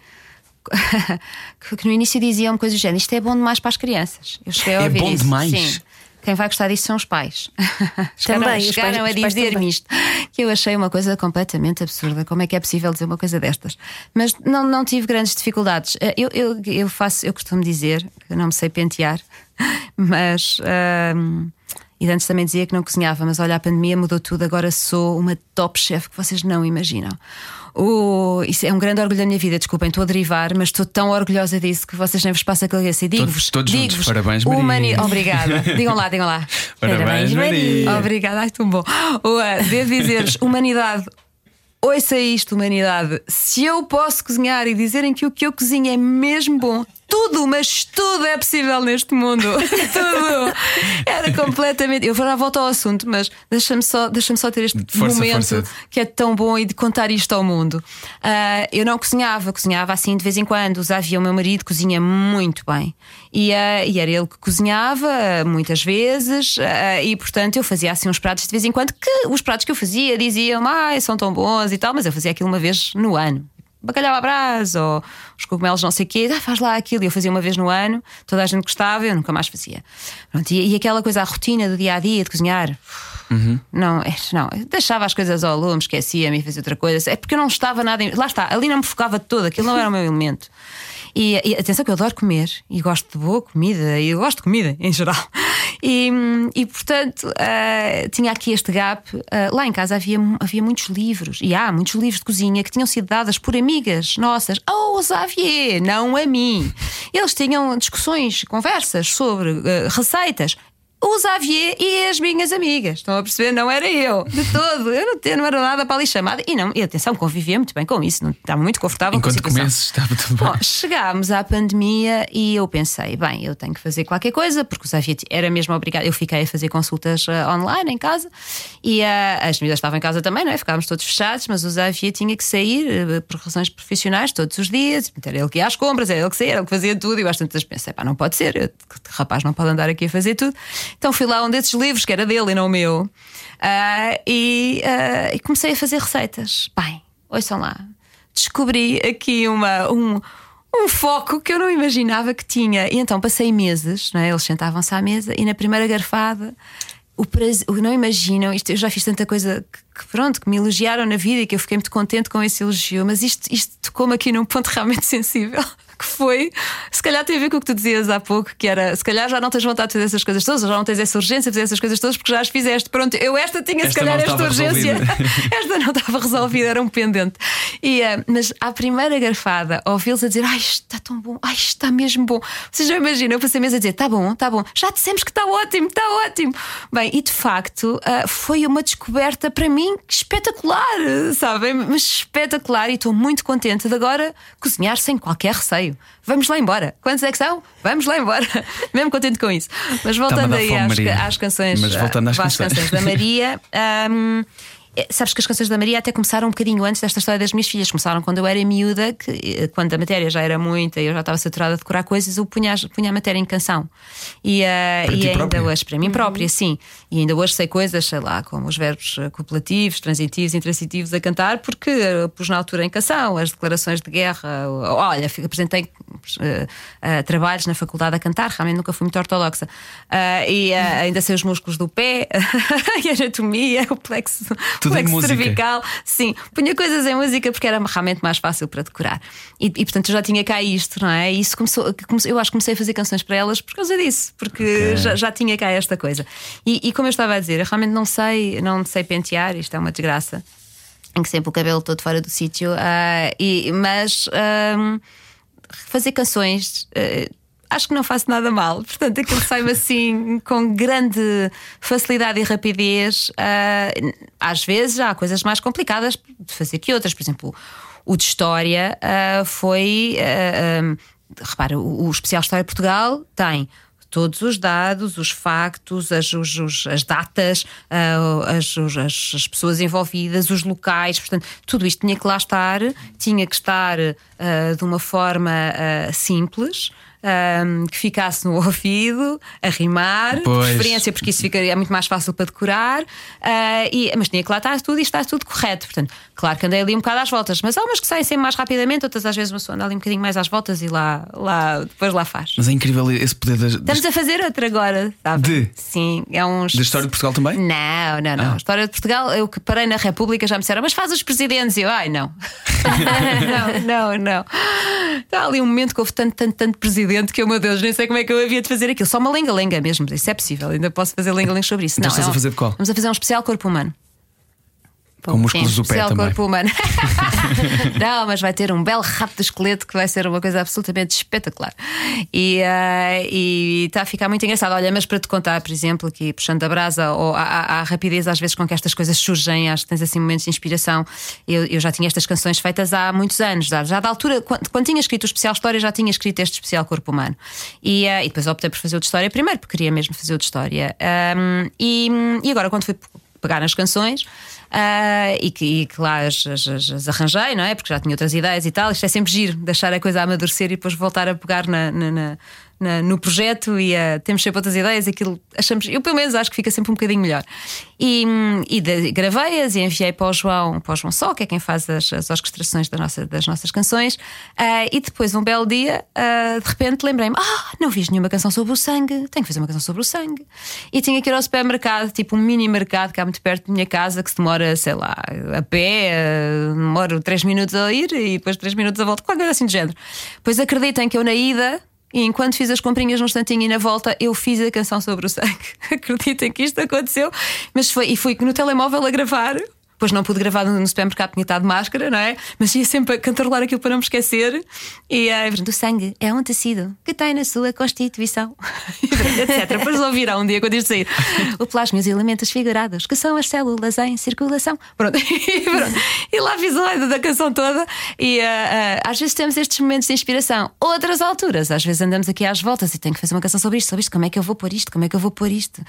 C: que no início diziam coisas do género: isto é bom demais para as crianças. Eu cheguei a
A: É
C: ouvir
A: bom
C: isso.
A: demais?
C: Sim. Quem vai gostar disso são os pais.
B: Também,
C: chegaram
B: pais-
C: a dizer-me isto. Que eu achei uma coisa completamente absurda. Como é que é possível dizer uma coisa destas? Mas não, não tive grandes dificuldades. Eh, Eu, eu, eu faço, eu costumo dizer que não me sei pentear, mas. E antes também dizia que não cozinhava, mas olha, a pandemia mudou tudo. Agora sou uma top chef que vocês não imaginam. O- isso é um grande orgulho da minha vida. Desculpem, estou a derivar, mas estou tão orgulhosa disso que vocês nem vos passa a cabeça. E digo-vos,
A: todos juntos.
C: digo-vos,
A: Parabéns, Maria.
C: humani- Obrigada. digam lá, digam lá.
A: Parabéns, Maria.
C: Obrigada, ai, tão bom. Ué, Devo dizer-vos, humanidade. Ouça isto, humanidade. Se eu posso cozinhar e dizerem que o que eu cozinho é mesmo bom, tudo, mas tudo é possível neste mundo. tudo. Era completamente. Eu vou já volto ao assunto, mas deixa-me só, deixa só ter este
A: Força,
C: momento
A: força.
C: que é tão bom e de contar isto ao mundo. Ah, eu não cozinhava, cozinhava assim de vez em quando. Usava o meu marido, cozinha muito bem. E, ah, e era ele que cozinhava ah, muitas vezes, ah, e portanto eu fazia assim uns pratos de vez em quando que os pratos que eu fazia diziam, ah, são tão bons e tal, mas eu fazia aquilo uma vez no ano. Bacalhau à brás ou os cogumelos não sei o quê, ah, faz lá aquilo. E eu fazia uma vez no ano, toda a gente gostava, eu nunca mais fazia. Pronto, e, e aquela coisa, a rotina do dia a dia de cozinhar, não, é- não, deixava as coisas ao lume, esquecia-me e fazia outra coisa. É porque eu não estava nada. em- Lá está, ali não me focava todo, aquilo não era o meu elemento. E, e atenção que eu adoro comer e gosto de boa comida e gosto de comida em geral. E, e, portanto, ah, tinha aqui este gap. Ah, lá em casa havia, havia muitos livros, e há muitos livros de cozinha que tinham sido dadas por amigas nossas ao Xavier, não a mim. Eles tinham discussões, conversas sobre ah, receitas. O Xavier e as minhas amigas. Estão a perceber? Não era eu, de todo. Eu não, não era nada para ali chamada. E não, e atenção, convivia muito bem com isso. Não, estava muito confortável com a
A: Enquanto começas, estava tudo bem.
C: Bom, chegámos à pandemia e eu pensei, bem, eu tenho que fazer qualquer coisa, porque o Xavier era mesmo obrigado. Eu fiquei a fazer consultas eh, online em casa e eh, as miúdas estavam em casa também, não é? Ficávamos todos fechados, mas o Xavier tinha que sair eh, por razões profissionais todos os dias. Era ele que ia às compras, era ele que saía, era ele que fazia tudo. E às tantas pensei, pá, não pode ser, eu- rapaz não pode andar aqui a fazer tudo. Então fui lá um desses livros, que era dele e não o meu, ah, e, ah, e comecei a fazer receitas. Bem, ouçam lá descobri aqui uma, um, um foco que eu não imaginava que tinha. E então passei meses, não é? eles sentavam-se à mesa e na primeira garfada. O prazer, não imaginam, isto, eu já fiz tanta coisa que, que pronto, que me elogiaram na vida e que eu fiquei muito contente com esse elogio, mas isto, isto tocou-me aqui num ponto realmente sensível, que foi, se calhar tem a ver com o que tu dizias há pouco, que era se calhar já não tens vontade de fazer essas coisas todas, já não tens essa urgência de fazer essas coisas todas porque já as fizeste. Pronto, eu esta tinha se
A: Esta
C: calhar
A: não
C: esta urgência. Esta não estava resolvida, era um pendente. E, eh, mas à primeira garfada, ouvi-los a dizer: Ai, está tão bom, ai, está mesmo bom. Vocês já imaginam, eu passei a mesa a dizer: Está bom, está bom, já dissemos que está ótimo, está ótimo. Bem, e de facto ah, foi uma descoberta para mim espetacular, sabem? Mas espetacular, e estou muito contente de agora cozinhar sem qualquer receio. Vamos lá embora. Quantos é que são? Vamos lá embora. Mesmo contente com isso. Mas voltando
A: dar
C: aí
A: fome,
C: às, às canções.
A: Mas voltando às
C: ah,
A: canções.
C: da Maria. eh, Sabes que as canções da Maria até começaram um bocadinho antes desta história das minhas filhas. Começaram quando eu era miúda, que, eh, quando a matéria já era muita e eu já estava saturada de decorar coisas, eu punha, as- punha a matéria em canção. E, eh,
A: Para
C: e
A: ti
C: ainda
A: própria?
C: hoje, para mim própria, sim. E ainda hoje sei coisas, sei lá, como os verbos eh, copulativos, transitivos, intransitivos a cantar, porque eh, pus na altura em canção, as declarações de guerra. Olha, apresentei eh, eh, trabalhos na faculdade a cantar, realmente nunca fui muito ortodoxa. E eh, ainda sei os músculos do pé, e a anatomia, o plexo,
A: Tudo em
C: plexo
A: música.
C: cervical. Sim, punha coisas em música porque era realmente mais fácil para decorar. E, e, portanto eu já tinha cá isto, não é? E isso começou, come- eu acho que comecei a fazer canções para elas por causa disso, porque já, já tinha cá esta coisa. E, e como eu estava a dizer, eu realmente não sei, não sei pentear, isto é uma desgraça. Em que sempre o cabelo todo fora do sítio, ah, e, mas ahm, fazer canções. ah, acho que não faço nada mal. Portanto, aquilo sai-me assim com grande facilidade e rapidez. Uh, às vezes há coisas mais complicadas de fazer que outras. Por exemplo, o de História uh, foi. Uh, repara, o, o Especial História Portugal tem todos os dados, os factos, as, os, as datas, as, as, as, pessoas envolvidas, os locais, portanto, tudo isto tinha que lá estar, tinha que estar uh, de uma forma uh, simples um, que ficasse no ouvido, a rimar,
A: Pois.
C: de preferência, porque isso ficaria muito mais fácil para decorar, ah, e, mas tinha que lá estar tudo e está tudo correto. Portanto, claro que andei ali um bocado às voltas, mas há umas que saem sempre mais rapidamente, outras às vezes uma pessoa anda ali um bocadinho mais às voltas e lá, lá depois lá faz.
A: Mas é incrível esse poder das,
C: Estamos a fazer outra agora, sabe?
A: De?
C: Sim, é uns.
A: da história de Portugal também?
C: Não, não, não.
A: Ah.
C: A história de Portugal, eu que parei na República já me disseram, mas faz os presidentes. E eu, ai, não. não, não, não. Está ali um momento que houve tanto, tanto, tanto presidente que eu, meu Deus, nem sei como é que eu havia de fazer aquilo. Só uma lenga-lenga mesmo. Isso é possível. Ainda posso fazer lenga-lenga sobre isso.
A: Então
C: não,
A: estás
C: é
A: a fazer de qual?
C: Vamos a fazer um especial corpo humano.
A: Com músculos do pé
C: especial
A: também.
C: corpo humano. não, mas vai ter um belo rato de esqueleto que vai ser uma coisa absolutamente espetacular. E ah, e está a ficar muito engraçado. Olha, mas para te contar, por exemplo, aqui puxando a brasa, ou a, rapidez às vezes com que estas coisas surgem, acho que tens assim momentos de inspiração. Eu, eu já tinha estas canções feitas há muitos anos, já, já da altura, quando, quando tinha escrito o especial História, já tinha escrito este especial Corpo Humano. E, ah, e depois optei por fazer o de História primeiro, porque queria mesmo fazer o de História. Ahm, e, e agora, quando fui pegar nas canções. ah, e, que, e que lá as, as- as- arranjei, não é? Porque já tinha outras ideias e tal. Isto é sempre giro, deixar a coisa amadurecer e depois voltar a pegar na, na- na- na- no projeto e ah, temos sempre outras ideias. Aquilo achamos, eu pelo menos acho que fica sempre um bocadinho melhor. E, e gravei-as e enviei para o João, para o João Só, que é quem faz as, as orquestrações da nossa- das nossas canções. Ah, e depois, um belo dia, ah, de repente lembrei-me: ah, não fiz nenhuma canção sobre o sangue, tenho que fazer uma canção sobre o sangue. E tinha que ir ao supermercado, tipo um mini mercado há muito perto da minha casa, que se demora, sei lá, a pé, ah, demoro 3 minutos a ir e depois 3 minutos a volta, qualquer coisa assim de género. Pois acreditem que eu na ida. E enquanto fiz as comprinhas num instantinho e na volta, eu fiz a canção sobre o sangue. Acreditem que isto aconteceu, mas foi, e fui no telemóvel a gravar. Pois não pude gravar no supermercado, tinha estado de máscara, não é? Mas ia sempre a cantarolar aquilo para não me esquecer. E eh, portanto, o sangue é um tecido que tem na sua constituição, etc. Depois ouvirão um dia quando isto sair. O plasma e os elementos figurados, que são as células em circulação. Pronto. E, pronto. E lá fiz o leito da canção toda. E eh, eh, às vezes temos estes momentos de inspiração. Outras alturas, às vezes andamos aqui às voltas e tenho que fazer uma canção sobre isto, sobre isto. Como é que eu vou pôr isto? Como é que eu vou pôr isto?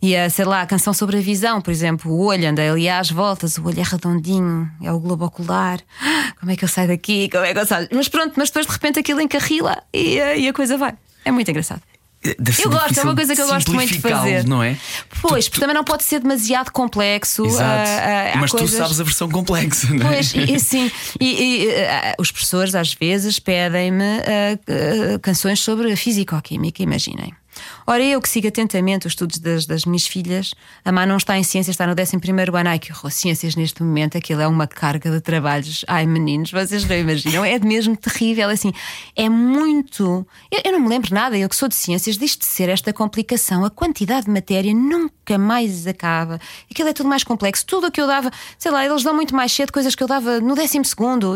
C: E eh, sei lá, a canção sobre a visão, por exemplo, o olho, andei ali às voltas, o olho é redondinho, é o globo ocular. Como é que eu saio daqui? Como é que eu saio? Mas pronto, mas depois de repente aquilo encarrila e, eh, e a coisa vai. É muito engraçado.
A: Ser
C: Eu gosto, é uma coisa que eu gosto muito de fazer.
A: não é?
C: Pois,
A: Tu-
C: porque também não pode ser demasiado complexo.
A: Exato.
C: ah, ah, há
A: Mas
C: coisas...
A: tu sabes a versão complexa, não é?
C: Pois, e, sim. E, e, ah, os professores às vezes pedem-me canções sobre físico-química, imaginem. Ora, eu que sigo atentamente os estudos das, das minhas filhas, a Má não está em ciências, está no 11 ano. Ai, que horror, ciências neste momento, aquilo é uma carga de trabalhos. Ai, meninos, vocês não imaginam, é mesmo terrível. Assim, é muito. Eu, eu não me lembro nada, eu que sou de ciências, disto ser esta complicação, a quantidade de matéria nunca mais acaba. Aquilo é tudo mais complexo. Tudo o que eu dava, sei lá, eles dão muito mais cedo coisas que eu dava no 12,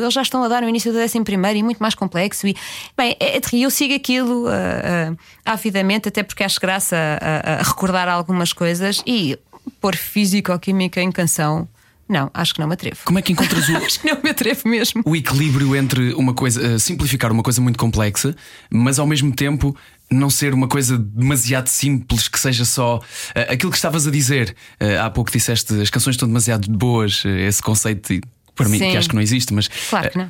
C: eles já estão a dar no início do 11 e muito mais complexo. E, bem, é, é. Eu sigo aquilo ah, ah, avidamente, até porque acho graça a, a- a recordar algumas coisas e pôr físico-química em canção. Não, acho que não me atrevo.
A: Como é que encontras o,
C: Acho que não me atrevo mesmo.
A: o equilíbrio entre uma coisa, eh, simplificar uma coisa muito complexa, mas ao mesmo tempo não ser uma coisa demasiado simples, que seja só eh, aquilo que estavas a dizer. Eh, há pouco disseste as canções estão demasiado boas, esse conceito, para mim,
C: Sim.
A: que acho que não existe, mas
C: Claro que não.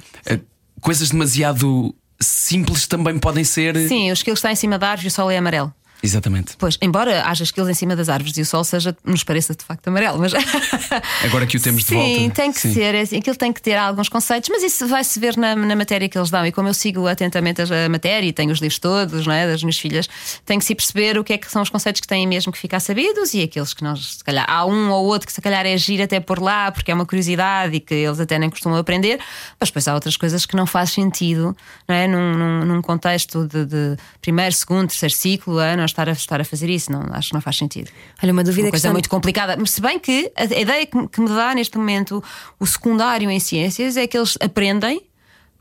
A: coisas demasiado simples também podem ser.
C: Sim, os que está em cima da árvore e o sol é amarelo.
A: Exatamente.
C: Pois, embora haja esquilos em cima das árvores e o sol seja, nos pareça de facto amarelo, mas.
A: Agora que o temos de
C: Sim,
A: volta.
C: tem que
A: Sim.
C: ser, é assim, aquilo tem que ter alguns conceitos, mas isso vai-se ver na, na matéria que eles dão. E como eu sigo atentamente a matéria e tenho os livros todos, não é, das minhas filhas, tem que se perceber o que é que são os conceitos que têm mesmo que ficar sabidos e aqueles que nós, se calhar, há um ou outro que se calhar é giro até por lá, porque é uma curiosidade e que eles até nem costumam aprender, mas depois há outras coisas que não faz sentido, não é? Num, num, num contexto de, de primeiro, segundo, terceiro ciclo, a nós estar a, estar a fazer isso, não, acho que não faz sentido
B: Olha, uma dúvida
C: uma
B: que
C: coisa
B: está-
C: muito complicada. Mas se bem que a ideia que me dá neste momento o secundário em ciências é que eles aprendem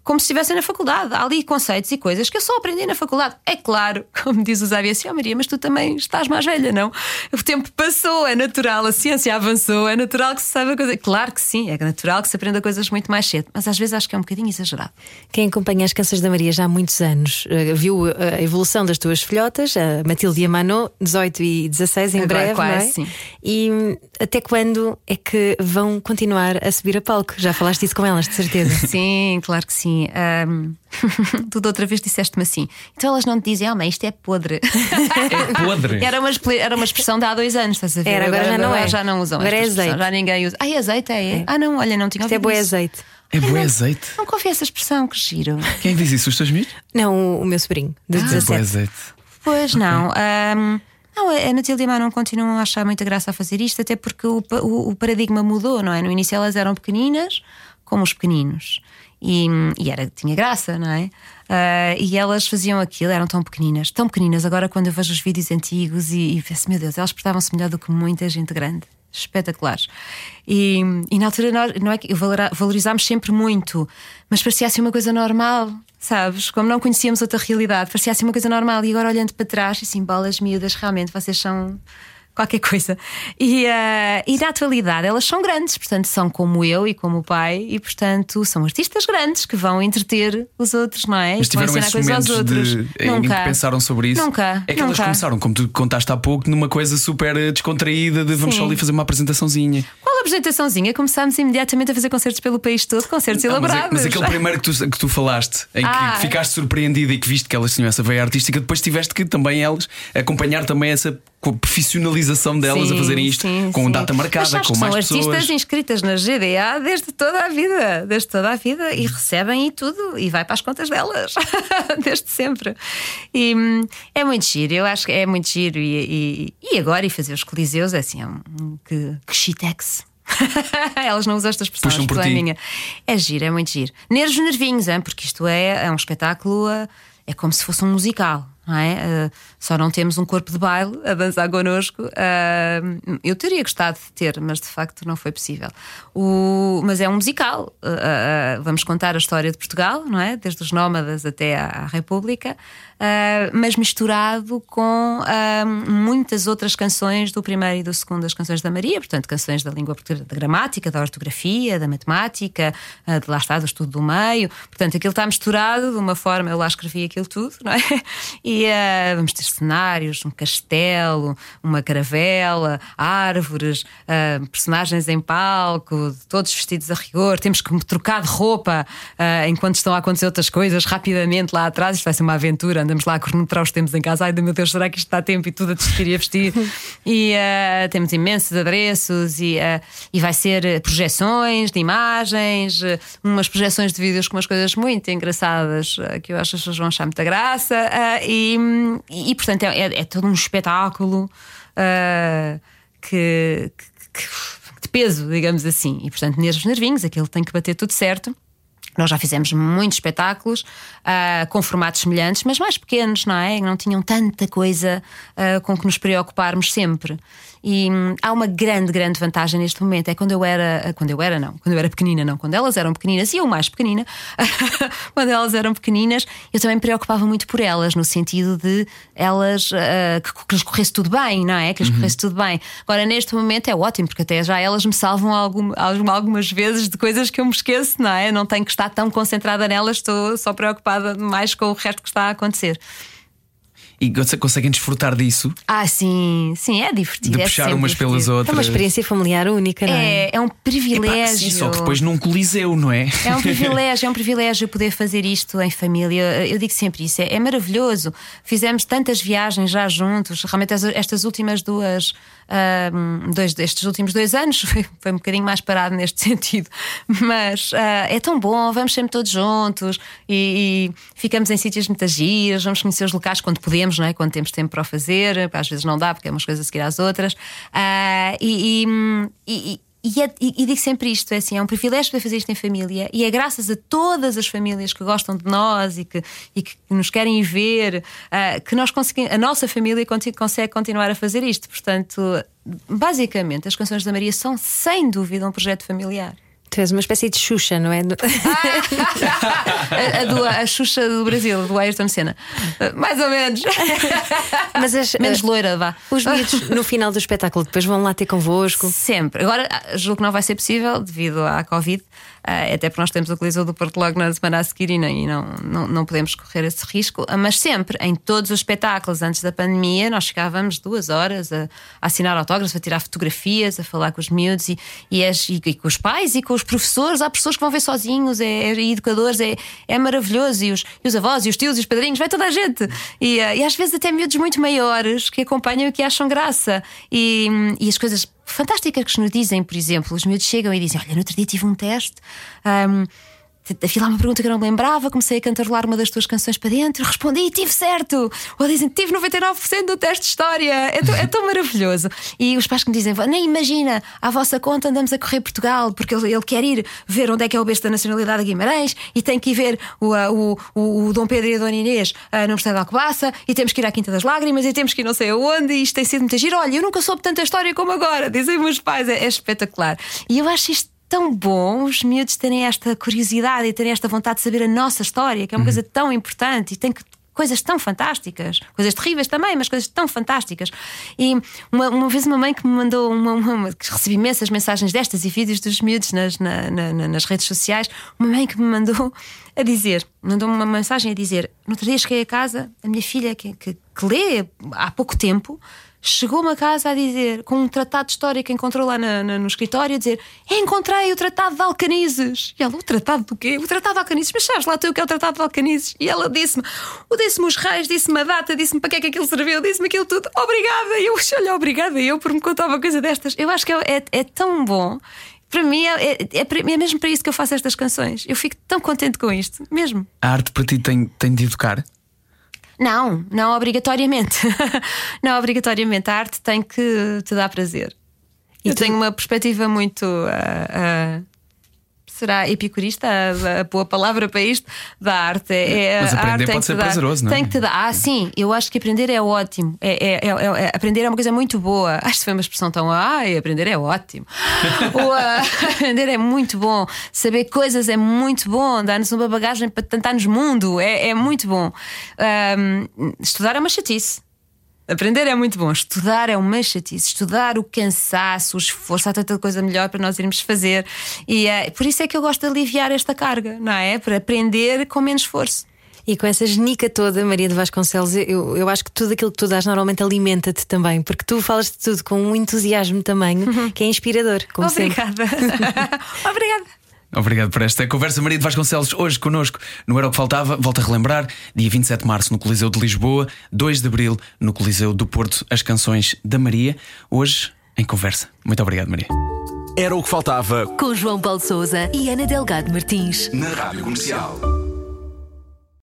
C: como se estivessem na faculdade. Há ali conceitos e coisas que eu só aprendi na faculdade. É claro, como diz o Zé assim, oh, Maria, mas tu também estás mais velha, não? O tempo passou, é natural, a ciência avançou, é natural que se saiba coisa. Claro que sim, é natural que se aprenda coisas muito mais cedo, mas às vezes acho que é um bocadinho exagerado.
B: Quem acompanha as canções da Maria já há muitos anos uh, viu a evolução das tuas filhotas, a Matilde e a Mano, 18 e 16 em
C: Agora
B: breve,
C: quase,
B: não é?
C: sim.
B: E hum, até quando é que vão continuar a subir a palco? Já falaste isso com elas, de certeza.
C: Sim, claro que sim. Ahm, tu da outra vez disseste-me assim. Então elas não te dizem, ah, mãe, isto é podre.
A: É podre.
C: Era uma, era uma expressão de há dois anos, estás a ver?
B: Era, agora já não é.
C: Já não usam.
B: Agora
C: esta
B: é azeite.
C: Já ninguém usa. Ah, é azeite, é?
B: É.
C: Ah, não, olha, não tinha
B: Isto é
C: ouvido
B: boi
C: isso.
B: azeite.
A: É bom azeite.
C: Não confio essa expressão, que giro.
A: Quem diz isso? Os teus miúdos?
B: Não, o, meu sobrinho, de
A: É bom
B: 17.
A: azeite.
C: Pois não. ahm, não, a Natilde e a Má não continuam a achar muita graça a fazer isto, até porque o, o- o paradigma mudou, não é? No início elas eram pequeninas, como os pequeninos. E, e era, tinha graça, não é? Ah, e elas faziam aquilo, eram tão pequeninas, tão pequeninas. Agora, quando eu vejo os vídeos antigos e, e penso, meu Deus, elas portavam-se melhor do que muita gente grande. Espetaculares. E, e na altura nós, não é que valorizámos sempre muito, mas parecia assim uma coisa normal, sabes? Como não conhecíamos outra realidade, parecia assim uma coisa normal. E agora olhando para trás, assim, bolas miúdas, realmente vocês são qualquer coisa. E, ah, e na atualidade elas são grandes, portanto são como eu e como o pai, e portanto são artistas grandes que vão entreter os outros, não é?
A: Mas
C: E
A: tiveram esses
C: coisas aos
A: momentos
C: outros.
A: de, em que pensaram sobre isso?
C: Nunca.
A: É que elas
C: nunca.
A: começaram, como tu contaste há pouco, numa coisa super eh, descontraída de vamos
C: Sim.
A: só ali fazer uma apresentaçãozinha.
C: Qual apresentaçãozinha? Começámos imediatamente a fazer concertos pelo país todo, concertos
A: Ah, mas, é-
C: elaborados.
A: mas aquele primeiro que tu, que tu falaste, em que
C: Ah.
A: ficaste surpreendida e que viste que elas tinham essa veia artística, depois tiveste que também elas acompanhar também essa co- profissionalização delas
C: Sim,
A: a fazerem isto
C: sim,
A: com
C: sim.
A: data
C: Mas
A: marcada, com
C: que
A: mais
C: são
A: pessoas.
C: artistas inscritas na GDA desde toda a vida, desde toda a vida, e recebem e tudo, e vai para as contas delas, desde sempre. E hum, é muito giro, eu acho que é muito giro. E, e, e agora, e fazer os coliseus, é assim, é um, um que, que shitex. Elas não usam esta expressão,
A: Puxam
C: a
A: por
C: é
A: ti.
C: minha. É giro, é muito giro. Nervos nervinhos, hein? porque isto é, é um espetáculo, eh, é como se fosse um musical. Não é? Eh, só não temos um corpo de baile a dançar connosco. Eh, eu teria gostado de ter, mas de facto não foi possível. O- mas é um musical. Vamos contar a história de Portugal, não é? Desde os nómadas até à República, eh, mas misturado com eh, muitas outras canções do primeiro e do segundo das canções da Maria, portanto, canções da língua portuguesa, da gramática, da ortografia, da matemática, eh, de lá está, do estudo do meio. Portanto, aquilo está misturado de uma forma, eu lá escrevi aquilo tudo, não é? E vamos ter cenários, um castelo, uma caravela, árvores, personagens em palco, todos vestidos a rigor. Temos que trocar de roupa enquanto estão a acontecer outras coisas rapidamente lá atrás. Isto vai ser uma aventura. Andamos lá a cronometrar os tempos em casa. Ai, meu Deus, será que isto está a tempo e tudo a desistir e a vestir? e eh, temos imensos adereços e, eh, e vai ser eh, projeções de imagens, umas projeções de vídeos com umas coisas muito engraçadas que eu acho que as pessoas vão achar muita graça. e, e, portanto, é, é- é todo um espetáculo. que, que- que- de peso, digamos assim. E portanto, nervos nervinhos, aquilo tem que bater tudo certo. Nós já fizemos muitos espetáculos ah, com formatos semelhantes, mas mais pequenos, não é? Não tinham tanta coisa ah, com que nos preocuparmos sempre. E hum, há uma grande, grande vantagem neste momento. É quando eu era. Quando eu era, não. Quando eu era pequenina, não. Quando elas eram pequeninas, e eu mais pequenina, quando elas eram pequeninas, eu também me preocupava muito por elas, no sentido de elas. ah, que, que lhes corresse tudo bem, não é? Que lhes corresse tudo bem. Agora, neste momento é ótimo, porque até já elas me salvam algum, algumas vezes de coisas que eu me esqueço, não é? Não tenho que estar tão concentrada nelas, estou só preocupada mais com o resto que está a acontecer.
A: E você- conseguem desfrutar disso,
C: Ah, sim, sim, é divertido.
A: de
C: é
A: puxar umas pelas
C: divertido.
B: É
A: outras.
B: uma experiência familiar única, não é?
C: É, é um
A: Epá,
C: privilégio.
A: sim, só que depois num coliseu, não é?
C: É um privilégio, é um privilégio poder fazer isto em família. Eu digo sempre isso, é, é maravilhoso. Fizemos tantas viagens já juntos. Realmente as- estas últimas duas, ahm, dois, estes últimos dois anos foi, foi um bocadinho mais parado neste sentido. Mas ah, é tão bom, vamos sempre todos juntos e, e ficamos em sítios muito giros, vamos conhecer os locais quando podemos, não é? Quando temos tempo para o fazer, às vezes não dá, porque é umas coisas a seguir às outras. Ah, e- e- e- e, é- e- e digo sempre isto: é assim, é um privilégio poder fazer isto em família e é graças a todas as famílias que gostam de nós e que, e que nos querem ver ah, que nós conseguimos, a nossa família consegue continuar a fazer isto. Portanto, basicamente, as canções da Maria são sem dúvida um projeto familiar.
B: Tu és uma espécie de Xuxa, não é?
C: a, a, do, a Xuxa do Brasil, do Ayrton Senna. Mais ou menos.
B: Mas as,
C: Menos loira, vá.
B: Os miúdos no final do espetáculo depois vão lá ter convosco.
C: Sempre. Agora, julgo que não vai ser possível devido à Covid, até porque nós temos o Coliseu do Porto logo na semana a seguir e não, não, não, podemos correr esse risco. Ah, Mas sempre, em todos os espetáculos antes da pandemia, nós chegávamos duas horas a, a assinar autógrafos, a tirar fotografias, a falar com os miúdos e, e, as- e- e com os pais e com os professores. Há professores que vão ver sozinhos, é, é- educadores, é, é maravilhoso. E os, e os avós, e os tios, e os padrinhos, vai toda a gente. E, ah, e às vezes até miúdos muito maiores que acompanham e que acham graça. E, e as coisas fantásticas que nos dizem, por exemplo, os miúdos chegam e dizem: Olha, no outro dia tive um teste. ahm, Havia lá uma pergunta que eu não me lembrava, comecei a cantarolar uma das tuas canções para dentro, respondi e tive certo. Ou dizem, tive 99% do teste de história. É tão, é tão maravilhoso. E os pais que me dizem, nem imagina, à vossa conta andamos a correr Portugal, porque ele, ele quer ir ver onde é que é o berço da nacionalidade de Guimarães e tem que ir ver o, o, o, o Dom Pedro e a Dona Inês ah, no Mosteiro de Alcobaça e temos que ir à Quinta das Lágrimas e temos que ir não sei aonde e isto tem sido muito giro. Olha, eu nunca soube tanta história como agora, dizem meus pais, é, é espetacular. E eu acho isto tão bom os miúdos terem esta curiosidade e terem esta vontade de saber a nossa história, que é uma coisa tão importante e tem que coisas tão fantásticas, coisas terríveis também, mas coisas tão fantásticas. E uma, uma vez uma mãe que me mandou uma, uma- que recebi imensas mensagens destas e vídeos dos miúdos nas, na- na- na- nas redes sociais, uma mãe que me mandou a dizer, mandou-me uma mensagem a dizer: no outro dia cheguei a casa, a minha filha que, que, que lê há pouco tempo. Chegou-me a casa a dizer, com um tratado de história que encontrou lá na- na- no escritório, a dizer: Encontrei o Tratado de Alcanizes. E ela, o Tratado do quê? O Tratado de Alcanizes. Mas sabes lá tu o que é o Tratado de Alcanizes? E ela disse-me: o disse-me os reis, disse-me a data, disse-me para que é que aquilo serviu, disse-me aquilo tudo. Obrigada. E eu, olha, obrigada eu por me contar uma coisa destas. Eu acho que é, é, é tão bom. Para mim, é, é, é é mesmo para isso que eu faço estas canções. Eu fico tão contente com isto, mesmo.
A: A arte para ti tem, tem de educar?
C: Não, não obrigatoriamente. não obrigatoriamente. A arte tem que te dar prazer. eu tenho uma perspectiva muito. ah, ah, será epicurista a, boa palavra para isto? Da arte. É, é-
A: Mas aprender
C: arte
A: pode ser
C: dar-
A: prazeroso, não é?
C: Tem que te dar. Ah, sim, eu acho que aprender é ótimo. É, é- é- é- aprender é uma coisa muito boa. Acho que foi uma expressão tão. Ai, aprender é ótimo. Ou, ah, aprender é muito bom. Saber coisas é muito bom. Dar-nos uma bagagem para tentar-nos mundo. É, é muito bom. Ahm, estudar é uma chatice. Aprender é muito bom, estudar é uma chatice. Estudar o cansaço, o esforço, há tanta coisa melhor para nós irmos fazer. E eh, por isso é que eu gosto de aliviar esta carga, não é? Para aprender com menos esforço.
B: E com essa genica toda, Maria de Vasconcelos, eu, eu acho que tudo aquilo que tu dás normalmente alimenta-te também, porque tu falas de tudo com um entusiasmo também que é inspirador, como.
C: Obrigada. Obrigada.
A: Obrigado por esta conversa. Maria de Vasconcelos, hoje connosco no Era o que Faltava. Volto a relembrar: dia 27 de março no Coliseu de Lisboa, 2 de abril no Coliseu do Porto, as canções da Maria. Hoje em conversa. Muito obrigado, Maria.
F: Era o que faltava
E: Com João Paulo Souza e Ana Delgado Martins.
F: na Rádio Comercial.